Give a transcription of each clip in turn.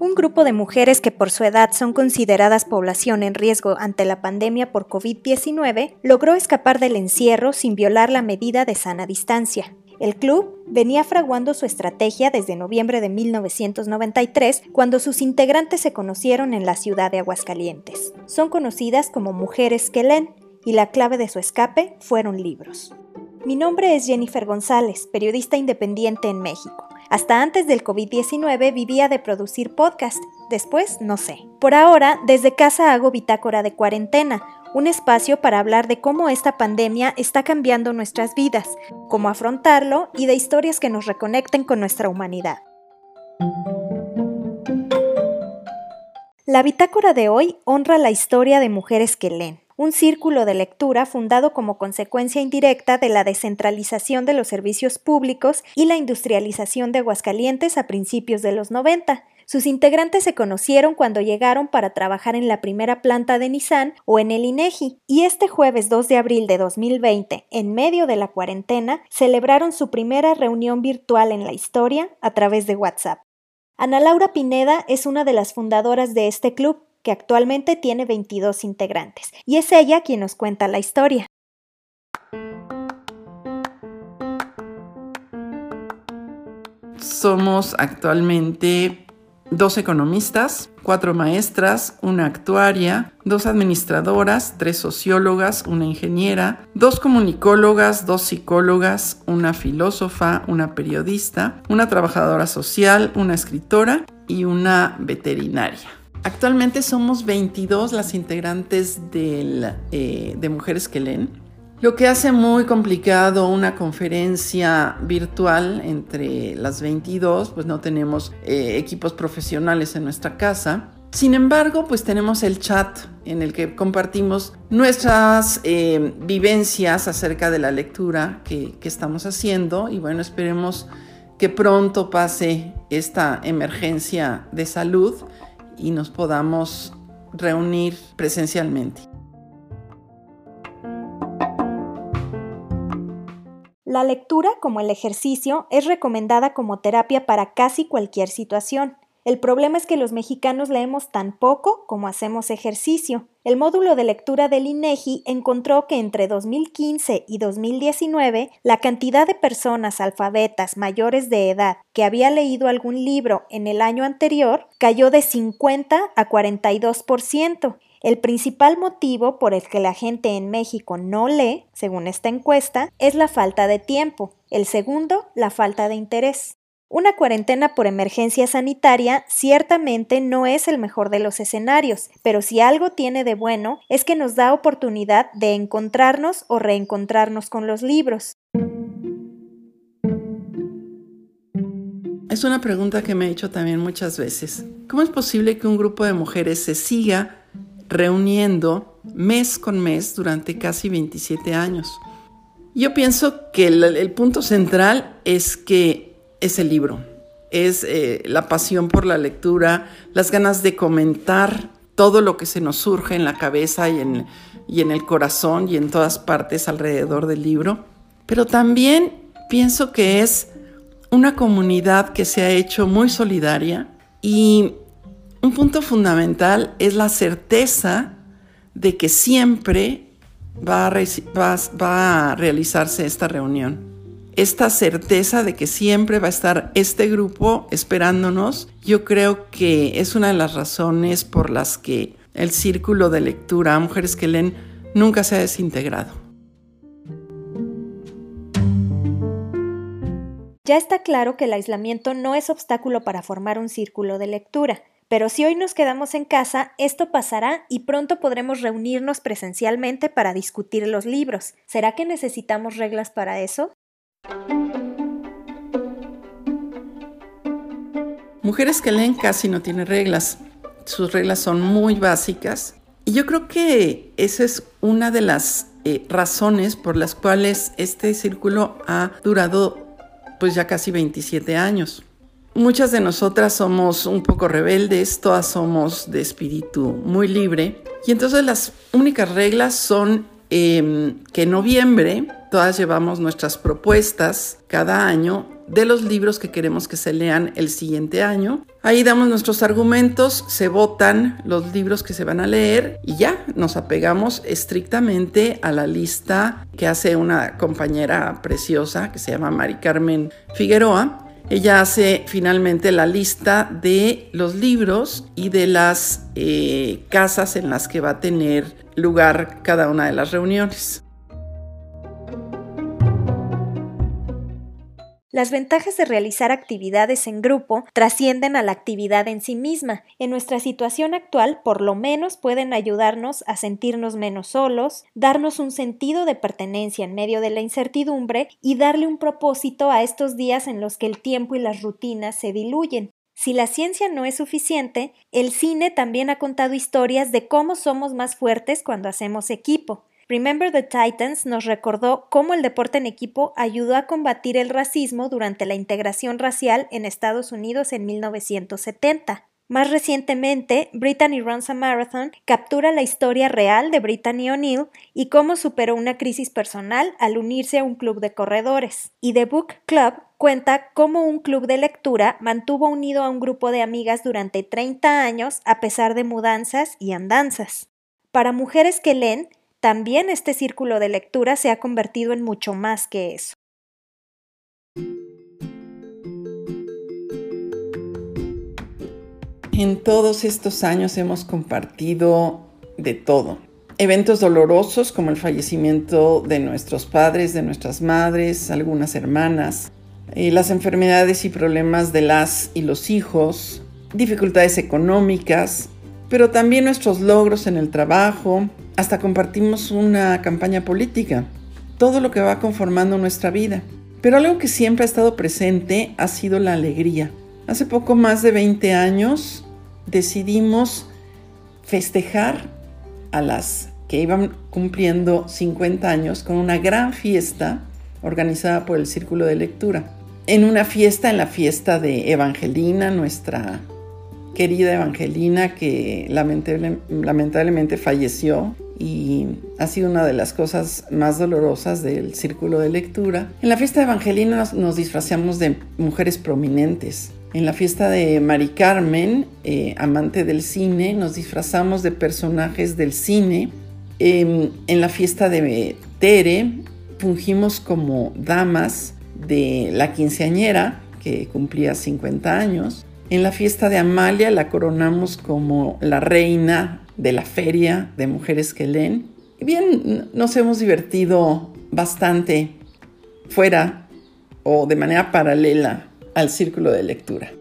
Un grupo de mujeres que por su edad son consideradas población en riesgo ante la pandemia por COVID-19 logró escapar del encierro sin violar la medida de sana distancia. El club venía fraguando su estrategia desde noviembre de 1993, cuando sus integrantes se conocieron en la ciudad de Aguascalientes. Son conocidas como mujeres que leen, y la clave de su escape fueron libros. Mi nombre es Jennifer González, periodista independiente en México. Hasta antes del COVID-19 vivía de producir podcast, después no sé. Por ahora, desde casa hago bitácora de cuarentena, un espacio para hablar de cómo esta pandemia está cambiando nuestras vidas, cómo afrontarlo y de historias que nos reconecten con nuestra humanidad. La bitácora de hoy honra la historia de mujeres que leen un círculo de lectura fundado como consecuencia indirecta de la descentralización de los servicios públicos y la industrialización de Aguascalientes a principios de los 90. Sus integrantes se conocieron cuando llegaron para trabajar en la primera planta de Nissan o en el INEGI, y este jueves 2 de abril de 2020, en medio de la cuarentena, celebraron su primera reunión virtual en la historia a través de WhatsApp. Ana Laura Pineda es una de las fundadoras de este club actualmente tiene 22 integrantes, y es ella quien nos cuenta la historia. Somos actualmente dos economistas, cuatro maestras, una actuaria, dos administradoras, tres sociólogas, una ingeniera, dos comunicólogas, dos psicólogas, una filósofa, una periodista, una trabajadora social, una escritora y una veterinaria. Actualmente somos 22 las integrantes eh, de Mujeres que leen, lo que hace muy complicado una conferencia virtual entre las 22, pues no tenemos eh, equipos profesionales en nuestra casa. Sin embargo, pues tenemos el chat en el que compartimos nuestras eh, vivencias acerca de la lectura que, que estamos haciendo. Y bueno, esperemos que pronto pase esta emergencia de salud y nos podamos reunir presencialmente. La lectura, como el ejercicio, es recomendada como terapia para casi cualquier situación. El problema es que los mexicanos leemos tan poco como hacemos ejercicio. El módulo de lectura del INEGI encontró que entre 2015 y 2019 la cantidad de personas alfabetas mayores de edad que había leído algún libro en el año anterior cayó de 50 a 42%. El principal motivo por el que la gente en México no lee, según esta encuesta, es la falta de tiempo. El segundo, la falta de interés. Una cuarentena por emergencia sanitaria ciertamente no es el mejor de los escenarios, pero si algo tiene de bueno es que nos da oportunidad de encontrarnos o reencontrarnos con los libros. Es una pregunta que me he hecho también muchas veces. ¿Cómo es posible que un grupo de mujeres se siga reuniendo mes con mes durante casi 27 años? Yo pienso que el, punto central es que es el libro, es eh, la pasión por la lectura, las ganas de comentar todo lo que se nos surge en la cabeza y en, y en el corazón y en todas partes alrededor del libro. Pero también pienso que es una comunidad que se ha hecho muy solidaria y un punto fundamental es la certeza de que siempre va a realizarse esta reunión esta certeza de que siempre va a estar este grupo esperándonos, yo creo que es una de las razones por las que el círculo de lectura a mujeres que leen nunca se ha desintegrado. Ya está claro que el aislamiento no es obstáculo para formar un círculo de lectura, pero si hoy nos quedamos en casa, esto pasará y pronto podremos reunirnos presencialmente para discutir los libros. ¿Será que necesitamos reglas para eso? Mujeres que leen casi no tienen reglas. Sus reglas son muy básicas. Y yo creo que esa es una de las eh, razones por las cuales este círculo ha durado pues ya casi 27 años. Muchas de nosotras somos un poco rebeldes, todas somos de espíritu muy libre. Y entonces las únicas reglas son Em, que en noviembre todas llevamos nuestras propuestas cada año de los libros que queremos que se lean el siguiente año. Ahí damos nuestros argumentos, se votan los libros que se van a leer y ya nos apegamos estrictamente a la lista que hace una compañera preciosa que se llama Mari Carmen Figueroa. Ella hace finalmente la lista de los libros y de las eh, casas en las que va a tener lugar cada una de las reuniones. Las ventajas de realizar actividades en grupo trascienden a la actividad en sí misma. En nuestra situación actual, por lo menos, pueden ayudarnos a sentirnos menos solos, darnos un sentido de pertenencia en medio de la incertidumbre y darle un propósito a estos días en los que el tiempo y las rutinas se diluyen. Si la ciencia no es suficiente, el cine también ha contado historias de cómo somos más fuertes cuando hacemos equipo. Remember the Titans nos recordó cómo el deporte en equipo ayudó a combatir el racismo durante la integración racial en Estados Unidos en 1970. Más recientemente, Brittany Runs a Marathon captura la historia real de Brittany O'Neill y cómo superó una crisis personal al unirse a un club de corredores. Y The Book Club cuenta cómo un club de lectura mantuvo unido a un grupo de amigas durante 30 años a pesar de mudanzas y andanzas. Para mujeres que leen, también este círculo de lectura se ha convertido en mucho más que eso. En todos estos años hemos compartido de todo. Eventos dolorosos como el fallecimiento de nuestros padres, de nuestras madres, algunas hermanas, eh, las enfermedades y problemas de las y los hijos, dificultades económicas, pero también nuestros logros en el trabajo, hasta compartimos una campaña política, todo lo que va conformando nuestra vida. Pero algo que siempre ha estado presente ha sido la alegría. Hace poco más de 20 años decidimos festejar a las que iban cumpliendo 50 años con una gran fiesta organizada por el Círculo de Lectura. En una fiesta, en la fiesta de Evangelina, nuestra querida Evangelina que lamentablemente falleció y ha sido una de las cosas más dolorosas del círculo de lectura. En la fiesta de Evangelina nos, disfrazamos de mujeres prominentes. En la fiesta de Mari Carmen, eh, amante del cine, nos disfrazamos de personajes del cine. Em, en la fiesta de Tere, fungimos como damas de la quinceañera, que cumplía 50 años. En la fiesta de Amalia la coronamos como la reina de la feria de mujeres que leen. Y bien, nos hemos divertido bastante fuera o de manera paralela al círculo de lectura.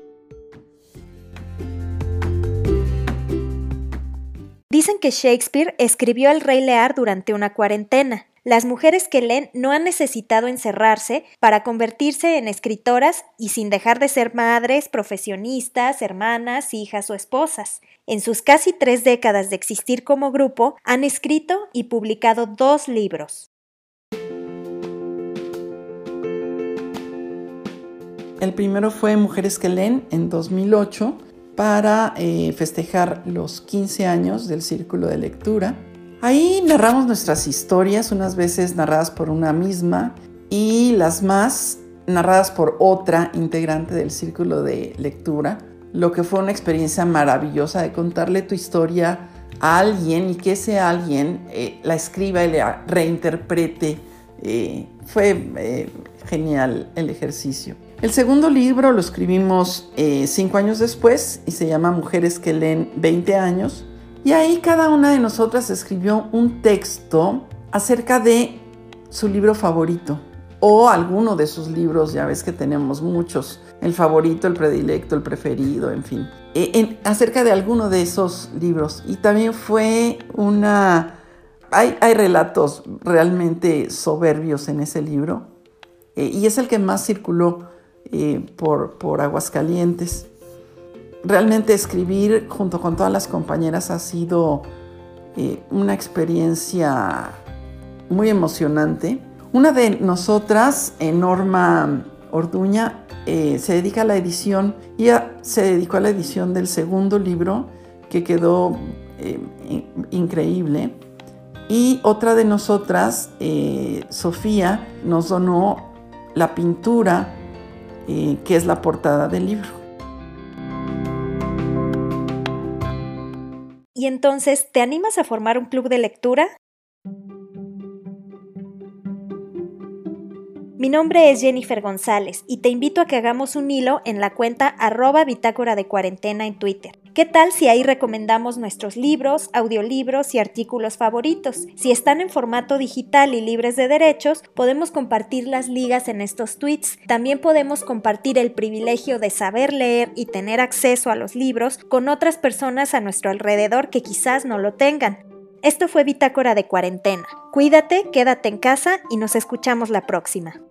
Dicen que Shakespeare escribió El Rey Lear durante una cuarentena. Las mujeres que leen no han necesitado encerrarse para convertirse en escritoras y sin dejar de ser madres, profesionistas, hermanas, hijas o esposas. En sus casi tres décadas de existir como grupo, han escrito y publicado dos libros. El primero fue Mujeres que leen en 2008 para eh, festejar los 15 años del Círculo de Lectura. Ahí narramos nuestras historias, unas veces narradas por una misma y las más narradas por otra integrante del círculo de lectura, lo que fue una experiencia maravillosa de contarle tu historia a alguien y que ese alguien eh, la escriba y la reinterprete. Eh, fue eh, genial el ejercicio. El segundo libro lo escribimos cinco años después y se llama Mujeres que leen 20 años y ahí cada una de nosotras escribió un texto acerca de su libro favorito o alguno de sus libros, ya ves que tenemos muchos, el favorito, el predilecto, el preferido, en fin, e, acerca de alguno de esos libros. Y también fue una... Hay, relatos realmente soberbios en ese libro e, y es el que más circuló eh, por, por Aguascalientes realmente escribir junto con todas las compañeras ha sido eh, una experiencia muy emocionante. Una de nosotras, eh, Norma Orduña, eh, se dedica a la edición y se dedicó a la edición del segundo libro que quedó increíble. Y otra de nosotras, Sofía, nos donó la pintura que es la portada del libro. Y entonces, ¿te animas a formar un club de lectura? Mi nombre es Jennifer González y te invito a que hagamos un hilo en la cuenta arroba bitácora de cuarentena en Twitter. ¿Qué tal si ahí recomendamos nuestros libros, audiolibros y artículos favoritos? Si están en formato digital y libres de derechos, podemos compartir las ligas en estos tweets. También podemos compartir el privilegio de saber leer y tener acceso a los libros con otras personas a nuestro alrededor que quizás no lo tengan. Esto fue Bitácora de Cuarentena. Cuídate, quédate en casa y nos escuchamos la próxima.